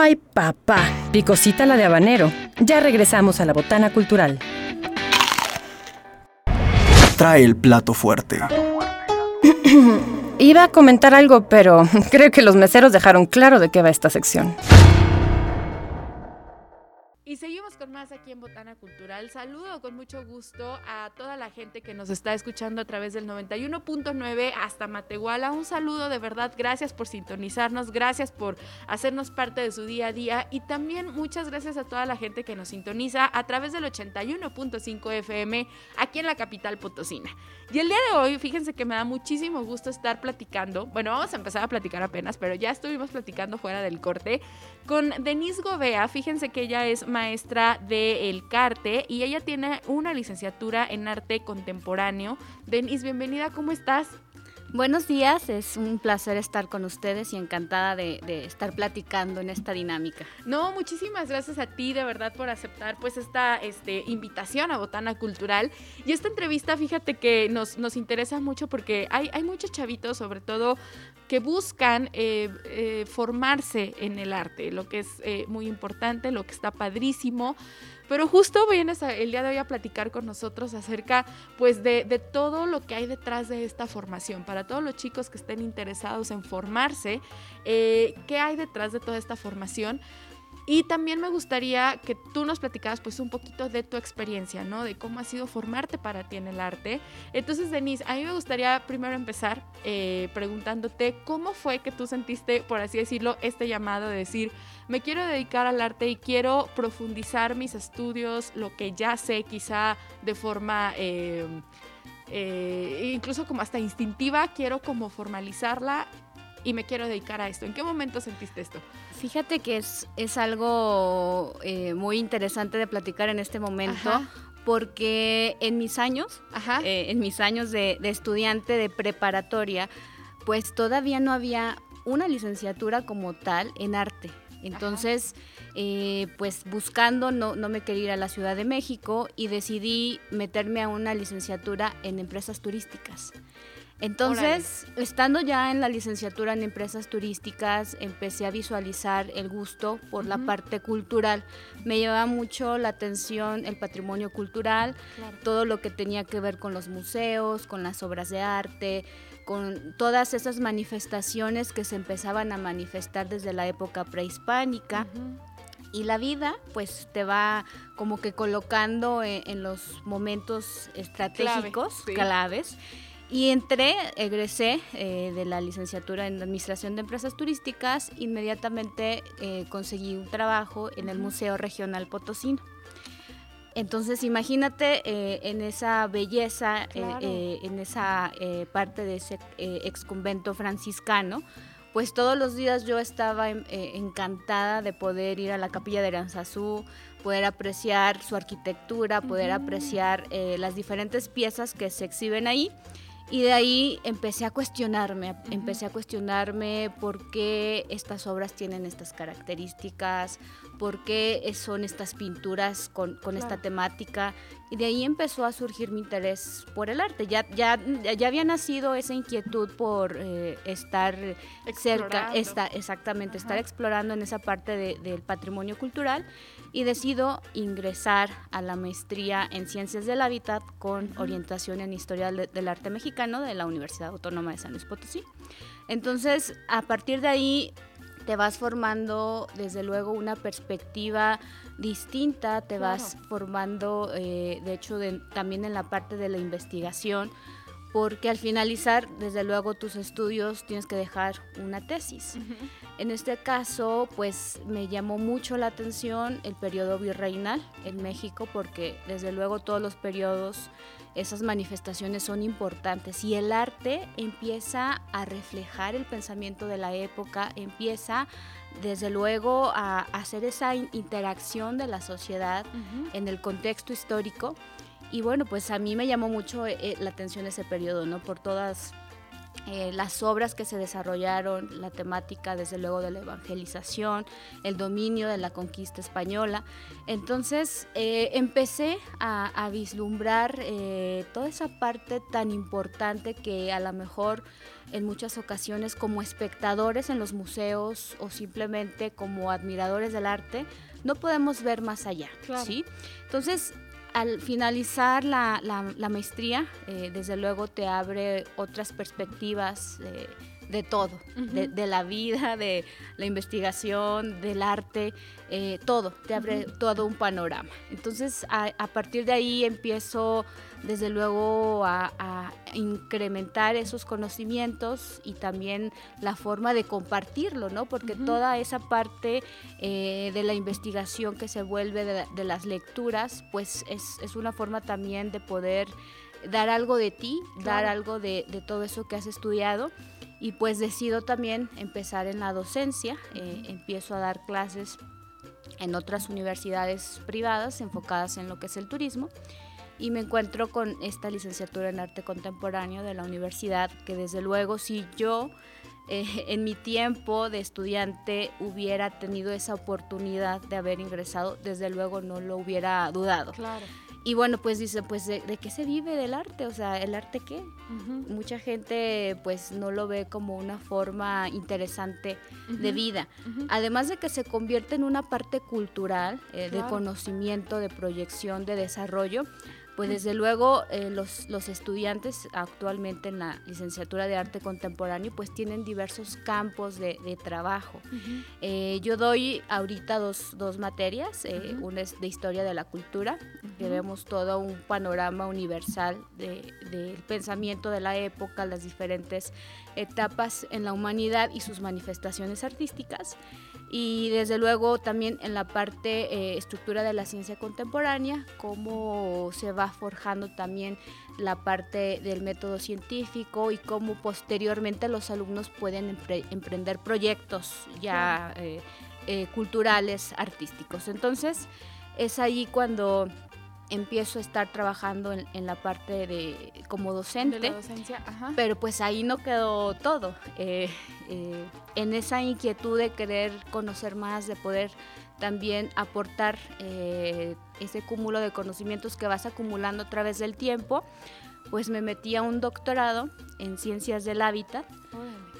Ay, papá, picosita la de habanero. Ya regresamos a la botana cultural. Trae el plato fuerte. Iba a comentar algo, pero creo que los meseros dejaron claro de qué va esta sección. Y seguimos con más aquí en Botana Cultural. Saludo con mucho gusto a toda la gente que nos está escuchando a través del 91.9 hasta Matehuala. Un saludo de verdad, gracias por sintonizarnos, gracias por hacernos parte de su día a día y también muchas gracias a toda la gente que nos sintoniza a través del 81.5 FM aquí en la capital potosina. Y el día de hoy, fíjense que me da muchísimo gusto estar platicando. Bueno, vamos a empezar a platicar apenas, pero ya estuvimos platicando fuera del corte con Denise Gobea. Fíjense que ella es maestra de El Carte y ella tiene una licenciatura en arte contemporáneo. Denise, bienvenida, ¿cómo estás? Buenos días, es un placer estar con ustedes y encantada de, estar platicando en esta dinámica. No, muchísimas gracias a ti de verdad por aceptar pues esta este, invitación a Botana Cultural. Y esta entrevista, fíjate que nos, nos interesa mucho porque hay, hay muchos chavitos, sobre todo, que buscan eh, eh, formarse en el arte, lo que es eh, muy importante, lo que está padrísimo. Pero justo vienes el día de hoy a platicar con nosotros acerca pues de, todo lo que hay detrás de esta formación. Para todos los chicos que estén interesados en formarse, eh, ¿qué hay detrás de toda esta formación? Y también me gustaría que tú nos platicaras pues un poquito de tu experiencia, ¿no? De cómo ha sido formarte para ti en el arte. Entonces, Denise, a mí me gustaría primero empezar eh, preguntándote cómo fue que tú sentiste, por así decirlo, este llamado de decir, me quiero dedicar al arte y quiero profundizar mis estudios, lo que ya sé quizá de forma... Eh, eh, incluso como hasta instintiva, quiero como formalizarla y me quiero dedicar a esto. ¿En qué momento sentiste esto? Fíjate que es, es algo eh, muy interesante de platicar en este momento. Porque en mis años, en mis años de, de estudiante de preparatoria, pues todavía no había una licenciatura como tal en arte. Entonces, eh, pues buscando, no, no me quería ir a la Ciudad de México y decidí meterme a una licenciatura en empresas turísticas. Entonces, estando ya en la licenciatura en empresas turísticas, empecé a visualizar el gusto por la parte cultural. Me llevaba mucho la atención el patrimonio cultural, todo lo que tenía que ver con los museos, con las obras de arte, con todas esas manifestaciones que se empezaban a manifestar desde la época prehispánica. Y la vida, pues, te va como que colocando en, los momentos estratégicos, claves. Y entré, egresé eh, de la licenciatura en Administración de Empresas Turísticas, inmediatamente eh, conseguí un trabajo en el Museo Regional Potosino. Entonces imagínate eh, en esa belleza, eh, eh, en esa parte de ese ex convento franciscano, pues todos los días yo estaba encantada de poder ir a la capilla de Aranzazú, poder apreciar su arquitectura, poder apreciar las diferentes piezas que se exhiben ahí. Y de ahí empecé a cuestionarme, empecé a cuestionarme por qué estas obras tienen estas características, por qué son estas pinturas con, esta temática. Y de ahí empezó a surgir mi interés por el arte. Ya, ya, ya había nacido esa inquietud por eh, estar cerca, esta, exactamente, estar explorando en esa parte del patrimonio cultural. Y decido ingresar a la maestría en Ciencias del Hábitat con orientación en Historia del Arte Mexicano de la Universidad Autónoma de San Luis Potosí. Entonces, a partir de ahí te vas formando desde luego una perspectiva distinta, te vas formando, eh, de hecho, también en la parte de la investigación, porque al finalizar, desde luego, tus estudios tienes que dejar una tesis. En este caso, pues me llamó mucho la atención el periodo virreinal en México, porque desde luego todos los periodos esas manifestaciones son importantes y el arte empieza a reflejar el pensamiento de la época, empieza desde luego a hacer esa interacción de la sociedad en el contexto histórico. Y bueno, pues a mí me llamó mucho eh, la atención ese periodo, ¿no? Por todas eh, las obras que se desarrollaron, la temática desde luego de la evangelización, el dominio de la conquista española. Entonces eh, empecé a, vislumbrar eh, toda esa parte tan importante que a lo mejor en muchas ocasiones como espectadores en los museos o simplemente como admiradores del arte no podemos ver más allá. ¿sí? Entonces al finalizar la, maestría, eh, desde luego te abre otras perspectivas de todo, de, la vida, de la investigación, del arte, eh, todo, te abre todo un panorama. Entonces, a, partir de ahí empiezo, desde luego, a, incrementar esos conocimientos y también la forma de compartirlo, ¿no? Porque toda esa parte eh, de la investigación que se vuelve de, las lecturas, pues es, es una forma también de poder dar algo de ti, dar algo de, de, todo eso que has estudiado y pues decido también empezar en la docencia, eh, empiezo a dar clases en otras universidades privadas enfocadas en lo que es el turismo y me encuentro con esta licenciatura en arte contemporáneo de la universidad que desde luego si yo eh, en mi tiempo de estudiante hubiera tenido esa oportunidad de haber ingresado, desde luego no lo hubiera dudado. Claro. Y bueno, pues dice, pues ¿de, qué se vive del arte? O sea, ¿el arte qué? Mucha gente pues no lo ve como una forma interesante de vida. Además de que se convierte en una parte cultural, eh, de conocimiento, de proyección, de desarrollo, pues desde luego eh, los, los, estudiantes actualmente en la licenciatura de arte contemporáneo pues tienen diversos campos de, trabajo. Eh, yo doy ahorita dos, dos materias, eh, una es de historia de la cultura, que vemos todo un panorama universal del pensamiento de la época, las diferentes etapas en la humanidad y sus manifestaciones artísticas y desde luego también en la parte eh, estructura de la ciencia contemporánea, cómo se va forjando también la parte del método científico y cómo posteriormente los alumnos pueden emprender proyectos ya eh, eh, culturales, artísticos. Entonces es ahí cuando empiezo a estar trabajando en, la parte de como docente. Pero pues ahí no quedó todo. Eh, eh, en esa inquietud de querer conocer más, de poder también aportar eh, ese cúmulo de conocimientos que vas acumulando a través del tiempo, pues me metí a un doctorado en ciencias del hábitat.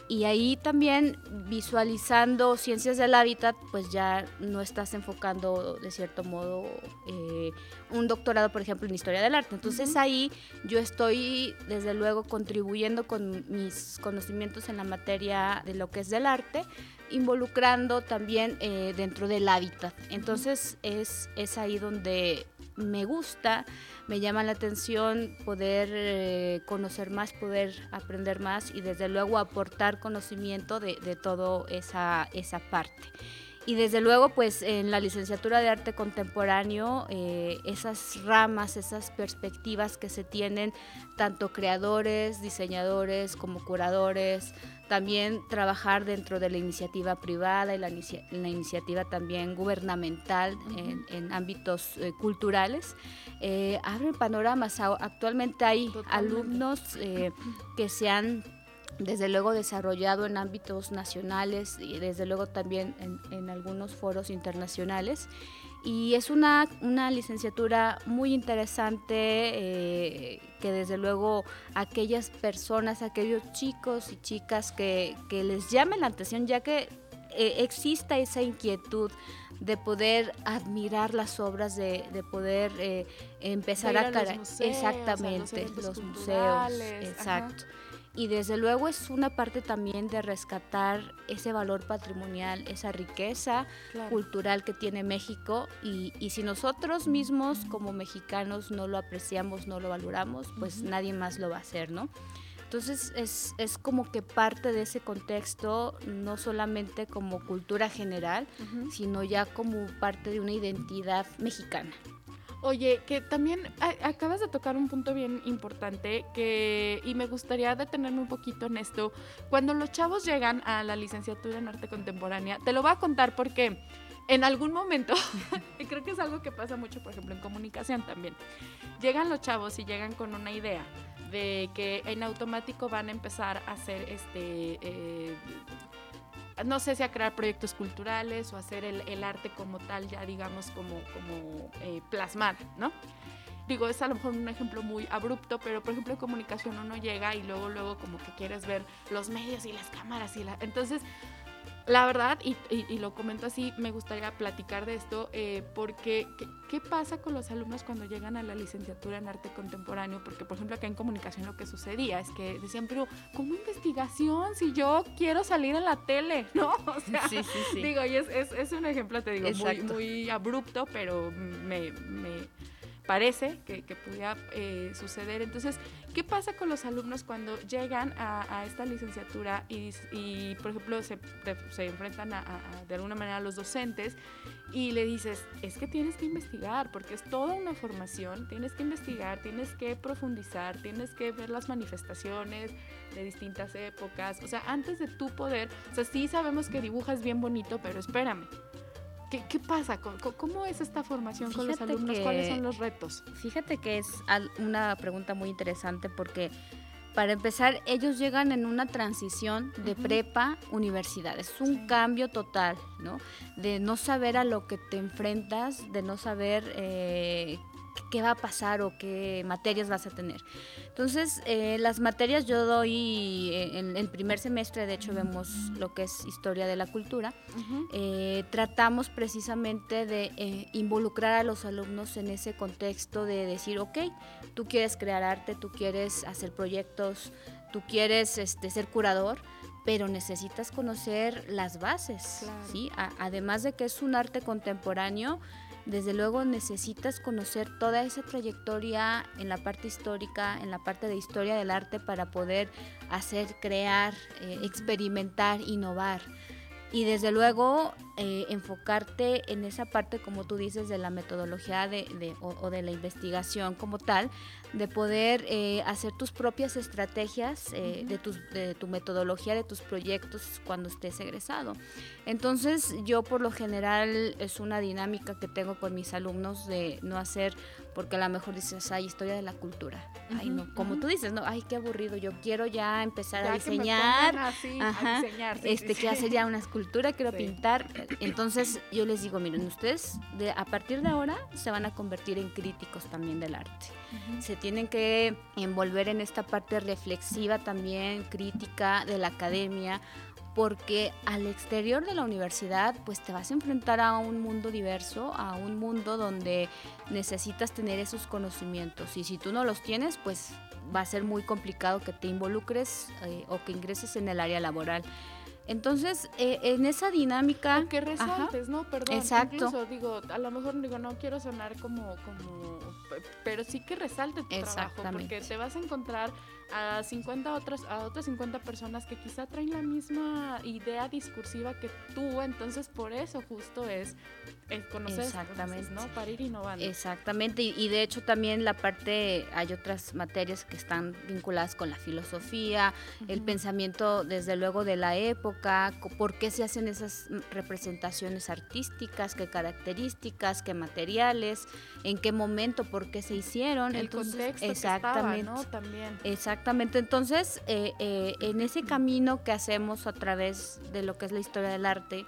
Y ahí también visualizando ciencias del hábitat, pues ya no estás enfocando de cierto modo eh, un doctorado, por ejemplo, en historia del arte. Entonces ahí yo estoy desde luego contribuyendo con mis conocimientos en la materia de lo que es del arte, involucrando también eh, dentro del hábitat. Entonces es, es ahí donde me gusta, me llama la atención poder eh, conocer más, poder aprender más y desde luego aportar conocimiento de, de toda esa, esa parte. Y desde luego, pues en la licenciatura de arte contemporáneo, eh, esas ramas, esas perspectivas que se tienen, tanto creadores, diseñadores como curadores, también trabajar dentro de la iniciativa privada y la, iniciativa también gubernamental en, ámbitos eh, culturales, eh, abren panoramas. Actualmente hay alumnos eh, que se han desde luego desarrollado en ámbitos nacionales y desde luego también en, algunos foros internacionales. Y es una, una licenciatura muy interesante eh, que desde luego aquellas personas, aquellos chicos y chicas que, que les llamen la atención, ya que eh, exista esa inquietud de poder admirar las obras, de, de poder eh, empezar a, a exactamente los, museos, exacto y desde luego es una parte también de rescatar ese valor patrimonial, esa riqueza cultural que tiene México y, y, si nosotros mismos como mexicanos no lo apreciamos, no lo valoramos, pues nadie más lo va a hacer, ¿no? Entonces es, es, como que parte de ese contexto, no solamente como cultura general, sino ya como parte de una identidad mexicana. Oye, que también acabas de tocar un punto bien importante que y me gustaría detenerme un poquito en esto. Cuando los chavos llegan a la licenciatura en arte contemporánea, te lo voy a contar porque en algún momento, y creo que es algo que pasa mucho, por ejemplo, en comunicación también, llegan los chavos y llegan con una idea de que en automático van a empezar a hacer este... Eh, no sé si a crear proyectos culturales o hacer el, arte como tal, ya digamos como, como eh, plasmar, ¿no? Digo, es a lo mejor un ejemplo muy abrupto, pero por ejemplo en comunicación uno llega y luego, luego como que quieres ver los medios y las cámaras y la... Entonces, la verdad, y, lo comento así, me gustaría platicar de esto, eh, porque ¿qué, pasa con los alumnos cuando llegan a la licenciatura en arte contemporáneo? Porque, por ejemplo, acá en comunicación lo que sucedía es que decían, pero ¿cómo investigación si yo quiero salir en la tele? ¿No? O sea, sí, sí, sí. digo, y es, es, un ejemplo, te digo, muy, muy, abrupto, pero me, me parece que, que pudiera eh, suceder. Entonces, ¿qué pasa con los alumnos cuando llegan a, esta licenciatura y, y, por ejemplo, se, se enfrentan a, de alguna manera a los docentes y le dices, es que tienes que investigar, porque es toda una formación, tienes que investigar, tienes que profundizar, tienes que ver las manifestaciones de distintas épocas, o sea, antes de tu poder, o sea, sí sabemos que dibujas bien bonito, pero espérame, ¿Qué, pasa? ¿Cómo, es esta formación con los alumnos? ¿Cuáles son los retos? Fíjate que es una pregunta muy interesante porque para empezar, ellos llegan en una transición de prepa universidad. Es un cambio total, ¿no? De no saber a lo que te enfrentas, de no saber eh, qué va a pasar o qué materias vas a tener. Entonces, eh, las materias yo doy eh, en el primer semestre, de hecho vemos lo que es historia de la cultura, eh, tratamos precisamente de involucrar a los alumnos en ese contexto de decir, ok, tú quieres crear arte, tú quieres hacer proyectos, tú quieres este, ser curador, pero necesitas conocer las bases, ¿sí? además de que es un arte contemporáneo, desde luego necesitas conocer toda esa trayectoria en la parte histórica, en la parte de historia del arte para poder hacer, crear, eh, experimentar, innovar y desde luego eh, enfocarte en esa parte, como tú dices, de la metodología de, o, de la investigación como tal, de poder eh, hacer tus propias estrategias eh, de, de tu metodología, de tus proyectos cuando estés egresado. Entonces yo por lo general es una dinámica que tengo con mis alumnos de no hacer porque a lo mejor dices, ay, historia de la cultura. ay, no, como tú dices, no, ay, qué aburrido, yo quiero ya empezar a diseñar. Así, a diseñar este, que hacer ya una escultura, quiero pintar. Entonces yo les digo, miren, ustedes de, a partir de ahora se van a convertir en críticos también del arte. Se tienen que envolver en esta parte reflexiva también, crítica de la academia, porque al exterior de la universidad pues te vas a enfrentar a un mundo diverso, a un mundo donde necesitas tener esos conocimientos y si tú no los tienes pues va a ser muy complicado que te involucres eh, o que ingreses en el área laboral. Entonces, eh, en esa dinámica... que resaltes, ¿no? Perdón. Exacto. Incluso, digo, a lo mejor digo, no quiero sonar como, como pero sí que resalte tu trabajo, porque te vas a encontrar a 50 otras, a otras 50 personas que quizá traen la misma idea discursiva que tú, entonces por eso justo es, conocer Exactamente. ¿no? Para ir innovando. Exactamente, y, de hecho también la parte, hay otras materias que están vinculadas con la filosofía, el pensamiento desde luego de la época, por qué se hacen esas representaciones artísticas, qué características, qué materiales, en qué momento, por qué se hicieron. El contexto exactamente, ¿no? También. Exactamente. Entonces, eh, eh, en ese camino que hacemos a través de lo que es la historia del arte,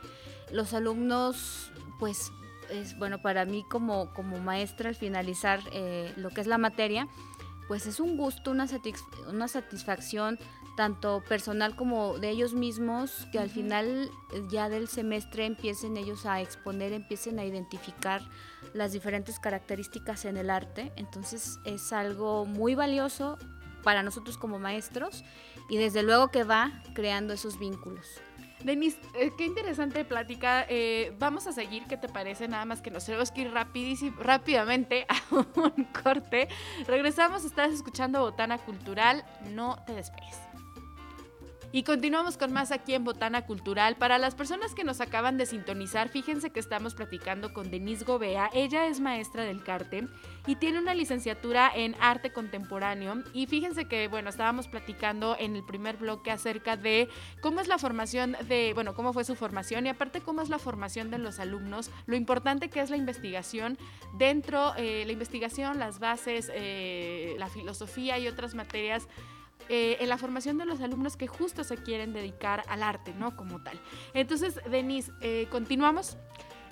los alumnos, pues, es bueno para mí como, como maestra al finalizar eh, lo que es la materia, pues es un gusto, una, una satisfacción tanto personal como de ellos mismos, que al final ya del semestre empiecen ellos a exponer, empiecen a identificar las diferentes características en el arte. Entonces es algo muy valioso para nosotros como maestros y desde luego que va creando esos vínculos. Denise, eh, qué interesante plática. Eh, vamos a seguir, ¿qué te parece? Nada más que nos tenemos que ir rápidamente a un corte. Regresamos, estás escuchando Botana Cultural, no te despegues. Y continuamos con más aquí en Botana Cultural. Para las personas que nos acaban de sintonizar, fíjense que estamos platicando con Denise Gobea. Ella es maestra del CARTE y tiene una licenciatura en arte contemporáneo. Y fíjense que, bueno, estábamos platicando en el primer bloque acerca de cómo es la formación de, bueno, cómo fue su formación y aparte cómo es la formación de los alumnos, lo importante que es la investigación dentro, eh, la investigación, las bases, eh, la filosofía y otras materias eh, en la formación de los alumnos que justo se quieren dedicar al arte, ¿no? Como tal. Entonces, Denise, eh, continuamos.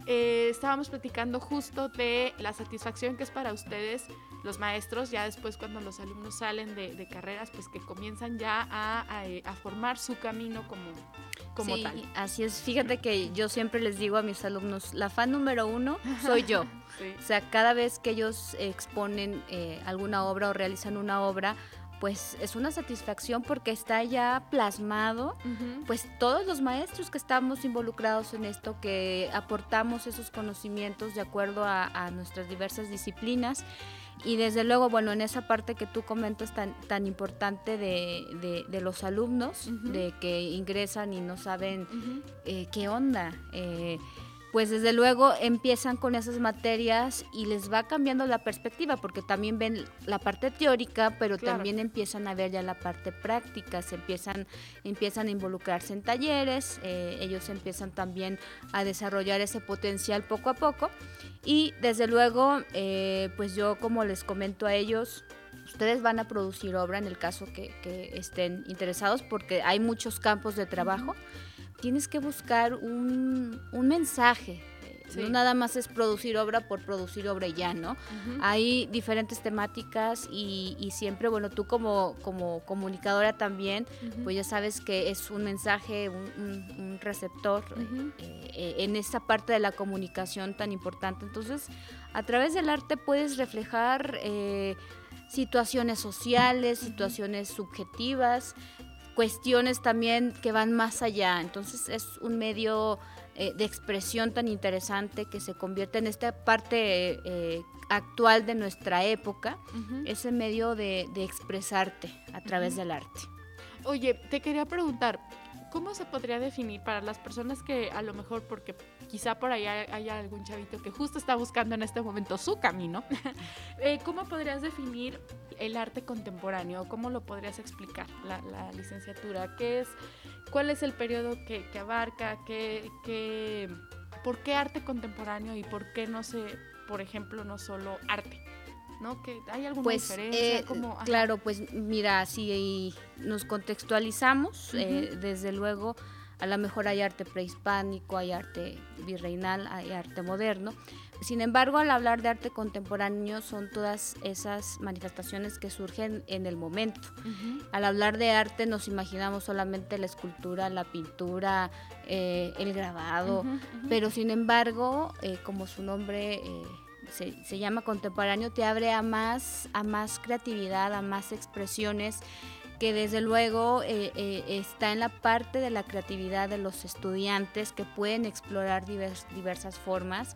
Eh, estábamos platicando justo de la satisfacción que es para ustedes, los maestros, ya después cuando los alumnos salen de, carreras, pues que comienzan ya a, formar su camino como, como sí, tal. Así es, fíjate que yo siempre les digo a mis alumnos, la fan número uno soy yo. O sea, cada vez que ellos exponen alguna obra o realizan una obra, pues es una satisfacción porque está ya plasmado, pues todos los maestros que estamos involucrados en esto, que aportamos esos conocimientos de acuerdo a, nuestras diversas disciplinas. Y desde luego, bueno, en esa parte que tú comentas tan, tan importante de, de, los alumnos, de que ingresan y no saben eh, qué onda. Eh, pues desde luego empiezan con esas materias y les va cambiando la perspectiva, porque también ven la parte teórica, pero también empiezan a ver ya la parte práctica, se empiezan, empiezan a involucrarse en talleres, eh, ellos empiezan también a desarrollar ese potencial poco a poco. Y desde luego, eh, pues yo como les comento a ellos, ustedes van a producir obra en el caso que, estén interesados, porque hay muchos campos de trabajo tienes que buscar un, mensaje. No nada más es producir obra por producir obra y ya, ¿no? Hay diferentes temáticas y, siempre, bueno, tú como, como comunicadora también, pues ya sabes que es un mensaje, un, receptor eh, eh, en esta parte de la comunicación tan importante. Entonces, a través del arte puedes reflejar eh, situaciones sociales, situaciones subjetivas, cuestiones también que van más allá. Entonces es un medio eh, de expresión tan interesante que se convierte en esta parte eh, actual de nuestra época, ese medio de, expresarte a través del arte. Oye, te quería preguntar, ¿cómo se podría definir para las personas que a lo mejor, porque quizá por ahí haya algún chavito que justo está buscando en este momento su camino, eh, ¿cómo podrías definir el arte contemporáneo? ¿Cómo lo podrías explicar la, licenciatura? ¿Qué es, ¿Cuál es el periodo que, abarca? ¿Qué, ¿Por qué arte contemporáneo y por qué no sé, por ejemplo, no solo arte? ¿No? Que hay alguna pues, diferencia. Eh, claro, pues mira, si nos contextualizamos, eh, desde luego, a lo mejor hay arte prehispánico, hay arte virreinal, hay arte moderno. Sin embargo, al hablar de arte contemporáneo son todas esas manifestaciones que surgen en el momento. Al hablar de arte nos imaginamos solamente la escultura, la pintura, eh, el grabado, pero sin embargo, como su nombre se, llama contemporáneo, te abre a más, a más creatividad, a más expresiones que desde luego eh, eh, está en la parte de la creatividad de los estudiantes que pueden explorar diversas formas.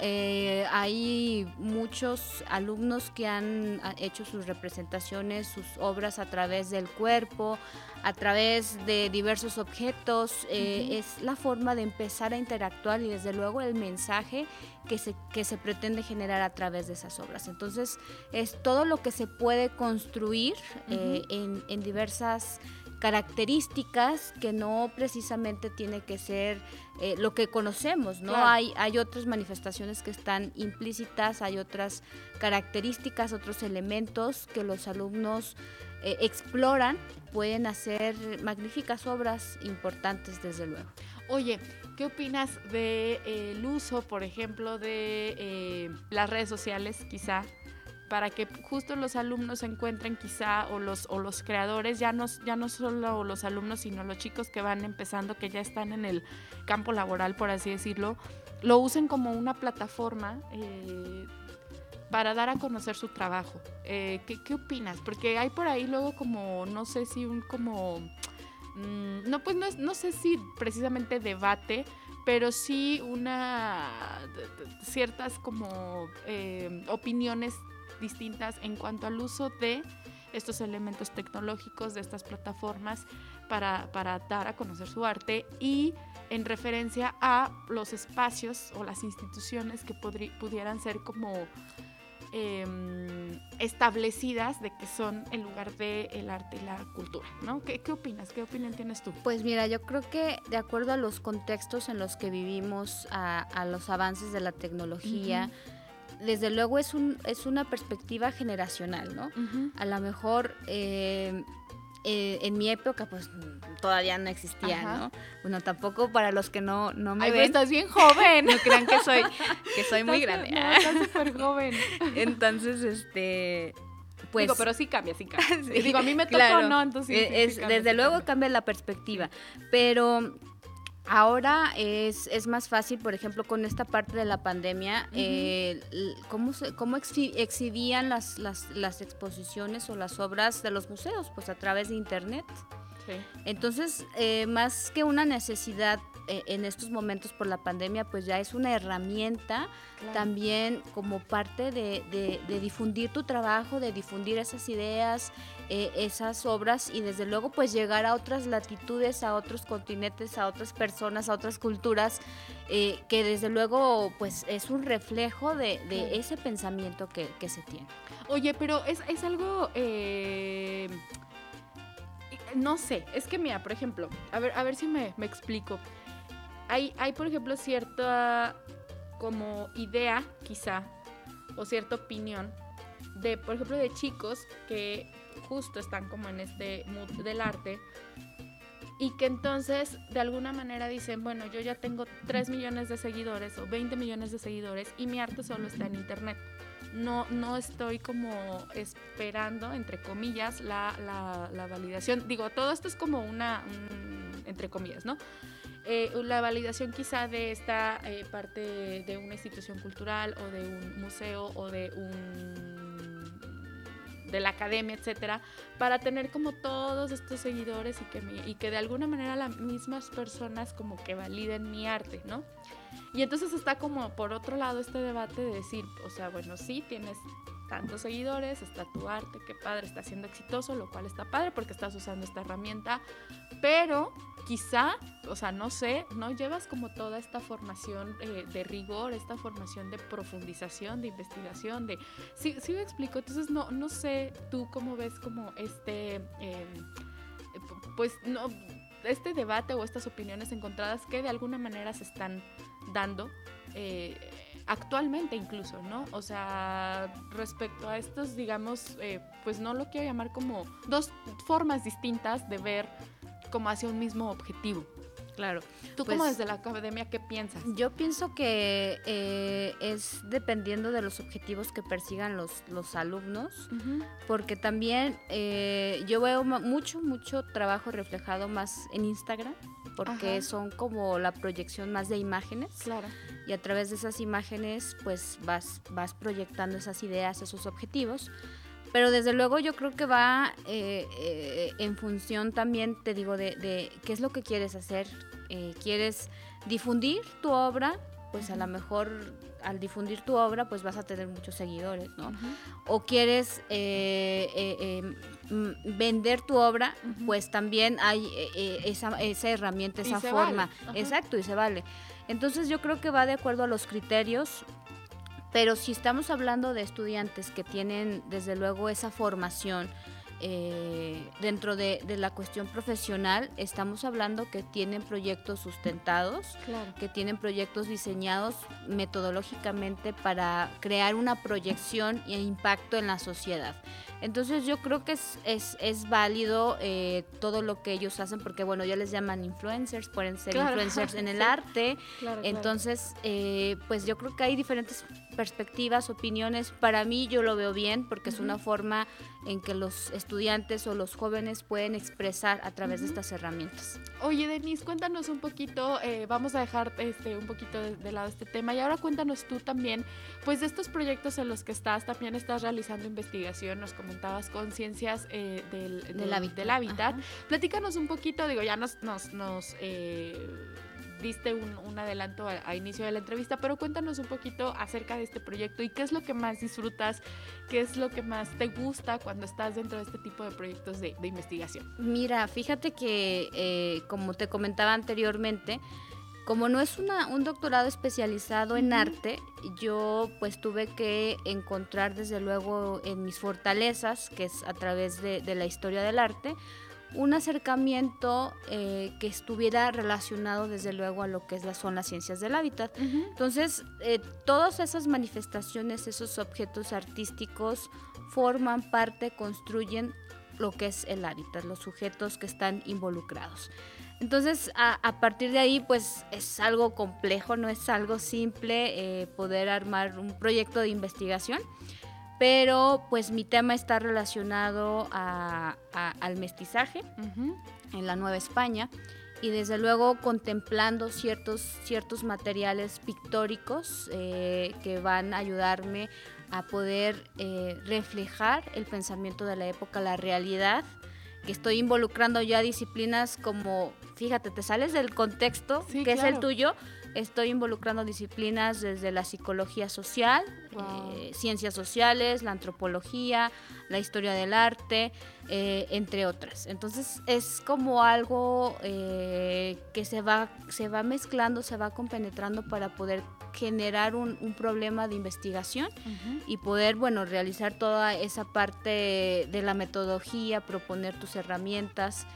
Eh, hay muchos alumnos que han hecho sus representaciones, sus obras a través del cuerpo, a través de diversos objetos. Es la forma de empezar a interactuar y desde luego el mensaje que se, que se pretende generar a través de esas obras. Entonces es todo lo que se puede construir en, en diversas características que no precisamente tiene que ser eh, lo que conocemos, ¿no? Hay, hay otras manifestaciones que están implícitas, hay otras características, otros elementos que los alumnos eh, exploran, pueden hacer magníficas obras importantes desde luego. Oye, ¿qué opinas del de, el uso, por ejemplo, de eh, las redes sociales, quizá, para que justo los alumnos encuentren quizá o los o los creadores ya no ya no solo los alumnos sino los chicos que van empezando que ya están en el campo laboral por así decirlo lo usen como una plataforma eh, para dar a conocer su trabajo eh, ¿qué, opinas porque hay por ahí luego como no sé si un como mm, no pues no, no sé si precisamente debate pero sí una ciertas como eh, opiniones distintas en cuanto al uso de estos elementos tecnológicos, de estas plataformas, para, para dar a conocer su arte y en referencia a los espacios o las instituciones que pudieran ser como Em, establecidas de que son el lugar del el arte y la cultura, ¿no? ¿Qué, ¿Qué, opinas? ¿Qué opinión tienes tú? Pues mira, yo creo que de acuerdo a los contextos en los que vivimos, a, los avances de la tecnología, desde luego es, un, es una perspectiva generacional, ¿no? A lo mejor... Eh, eh, en mi época, pues todavía no existía, ¿no? Bueno, tampoco para los que no, no me Ay, ven. estás bien joven. no crean que soy, que soy muy grande. No, estás súper joven. Entonces, este. Pues, digo, pero sí cambia, sí cambia. digo, a mí me tocó, ¿no? Entonces, e, es, desde luego cambia la perspectiva. Pero Ahora es, es, más fácil, por ejemplo, con esta parte de la pandemia, eh, cómo, cómo exhibían las, las, las, exposiciones o las obras de los museos, pues a través de Internet. Entonces, eh, más que una necesidad eh, en estos momentos por la pandemia, pues ya es una herramienta también como parte de, difundir tu trabajo, de difundir esas ideas, eh, esas obras y desde luego pues llegar a otras latitudes, a otros continentes, a otras personas, a otras culturas, eh, que desde luego pues es un reflejo de, ese pensamiento que, se tiene. Oye, pero es, es algo no sé, es que mira, por ejemplo, a ver, a ver si me, explico hay, hay por ejemplo, cierta como idea, quizá, o cierta opinión de, por ejemplo, de chicos que justo están como en este mood del arte y que entonces de alguna manera dicen, bueno, yo ya tengo 3 millones de seguidores o 20 millones de seguidores y mi arte solo está en internet. No, no estoy como esperando, entre comillas, la, la, validación. Digo, todo esto es como una, entre comillas, ¿no? Eh, la validación quizá de esta eh, parte de una institución cultural o de un museo o de un de la academia, etcétera, para tener como todos estos seguidores y que, y que de alguna manera las mismas personas como que validen mi arte, ¿no? Y entonces está como por otro lado este debate de decir, o sea, bueno, sí, tienes tantos seguidores, está tu arte, qué padre, está siendo exitoso, lo cual está padre porque estás usando esta herramienta, pero quizá, o sea, no sé, no llevas como toda esta formación eh, de rigor, esta formación de profundización, de investigación, de... Sí, sí me explico, entonces no, no sé tú cómo ves como este, em, pues no, este debate o estas opiniones encontradas que de alguna manera se están dando. Eh, actualmente incluso, ¿no? O sea, respecto a estos, digamos, eh, pues no lo quiero llamar como dos formas distintas de ver como hacia un mismo objetivo. Claro. ¿Tú como pues desde la academia qué piensas? Yo pienso que eh, es dependiendo de los objetivos que persigan los, los alumnos, porque también eh, yo veo mucho, mucho trabajo reflejado más en Instagram, porque son como la proyección más de imágenes. Claro. Y a través de esas imágenes, pues vas, vas proyectando esas ideas, esos objetivos. Pero desde luego yo creo que va eh, eh, en función también, te digo, de, qué es lo que quieres hacer. Eh, ¿Quieres difundir tu obra? Pues a lo mejor al difundir tu obra, pues vas a tener muchos seguidores, ¿no? O quieres em, vender tu obra, pues también hay esa, esa, herramienta, esa forma. Exacto, y se vale. Entonces yo creo que va de acuerdo a los criterios pero si estamos hablando de estudiantes que tienen desde luego esa formación eh, dentro de, la cuestión profesional, estamos hablando que tienen proyectos sustentados, que tienen proyectos diseñados metodológicamente para crear una proyección e impacto en la sociedad. Entonces yo creo que es, es, es válido eh, todo lo que ellos hacen, porque bueno, ya les llaman influencers, pueden ser influencers en el arte. Entonces, eh, pues yo creo que hay diferentes perspectivas, opiniones. Para mí yo lo veo bien porque es una forma en que los estudiantes o los jóvenes pueden expresar a través de estas herramientas. Oye, Denise, cuéntanos un poquito, eh, vamos a dejar este, un poquito de, lado este tema y ahora cuéntanos tú también, pues de estos proyectos en los que estás, también estás realizando investigación, nos comentabas conciencias eh, del, del, hábitat. Platícanos un poquito, digo, ya nos... nos, nos eh, diste un, adelanto a, inicio de la entrevista, pero cuéntanos un poquito acerca de este proyecto y qué es lo que más disfrutas, qué es lo que más te gusta cuando estás dentro de este tipo de proyectos de, investigación. Mira, fíjate que eh, como te comentaba anteriormente, como no es una, un doctorado especializado en arte, yo pues tuve que encontrar desde luego en mis fortalezas, que es a través de, la historia del arte, un acercamiento eh, que estuviera relacionado desde luego a lo que son las ciencias del hábitat. Entonces, eh, todas esas manifestaciones, esos objetos artísticos forman parte, construyen lo que es el hábitat, los sujetos que están involucrados. Entonces, a, partir de ahí, pues es algo complejo, no es algo simple eh, poder armar un proyecto de investigación, pero pues mi tema está relacionado al mestizaje en la Nueva España y desde luego contemplando ciertos, ciertos materiales pictóricos eh, que van a ayudarme a poder eh, reflejar el pensamiento de la época, la realidad que estoy involucrando ya disciplinas como, fíjate, te sales del contexto que es el tuyo, estoy involucrando disciplinas desde la psicología social, eh, ciencias sociales, la antropología, la historia del arte, eh, entre otras. Entonces es como algo eh, que se va, se va mezclando, se va compenetrando para poder generar un, problema de investigación y poder, bueno, realizar toda esa parte de la metodología, proponer tus herramientas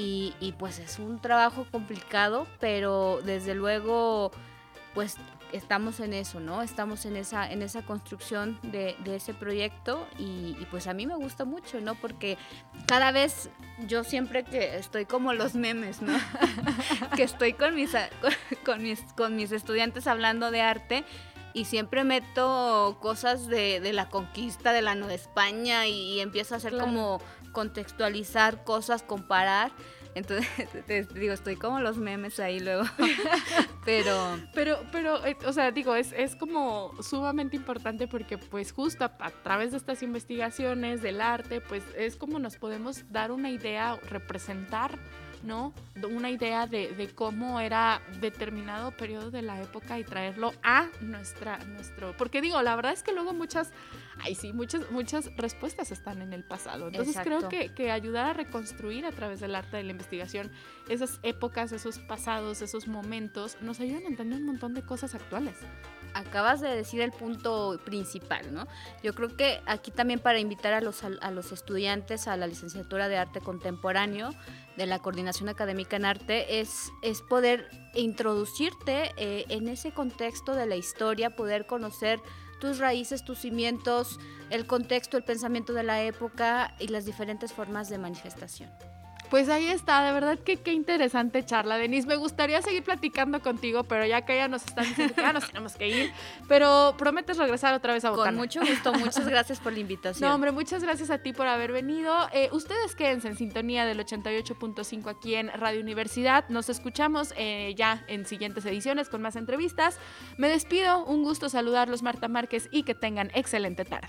y, y pues es un trabajo complicado, pero desde luego, pues estamos en eso, ¿no? Estamos en esa, en esa construcción de, ese proyecto y, pues a mí me gusta mucho, ¿no? Porque cada vez yo siempre que estoy como los memes, ¿no? que estoy con mis, con, mis, con mis estudiantes hablando de arte y siempre meto cosas de, la conquista de la Nueva España y, empiezo a hacer como contextualizar cosas, comparar. Entonces, te digo, estoy como los memes ahí luego. pero. Pero, pero, eh, o sea, digo, es, es como sumamente importante porque, pues, justo a, a, través de estas investigaciones del arte, pues, es como nos podemos dar una idea, representar ¿no? Una idea de, cómo era determinado periodo de la época y traerlo a nuestra, nuestro, porque digo, la verdad es que luego muchas, ay sí, muchas, muchas respuestas están en el pasado. Entonces creo que, que ayudar a reconstruir a través del arte de la investigación esas épocas, esos pasados, esos momentos, nos ayudan a entender un montón de cosas actuales acabas de decir el punto principal, ¿no? Yo creo que aquí también para invitar a los, a los estudiantes a la licenciatura de arte contemporáneo de la Coordinación Académica en Arte es, poder introducirte eh, en ese contexto de la historia, poder conocer tus raíces, tus cimientos, el contexto, el pensamiento de la época y las diferentes formas de manifestación. Pues ahí está, de verdad que qué interesante charla, Denise. Me gustaría seguir platicando contigo, pero ya que ya nos están diciendo que ya nos tenemos que ir, pero prometes regresar otra vez a Botana. Con mucho gusto, muchas gracias por la invitación. No, hombre, muchas gracias a ti por haber venido. Eh, ustedes quédense en sintonía del 88.5 aquí en Radio Universidad. Nos escuchamos eh, ya en siguientes ediciones con más entrevistas. Me despido, un gusto saludarlos, Marta Márquez, y que tengan excelente tarde.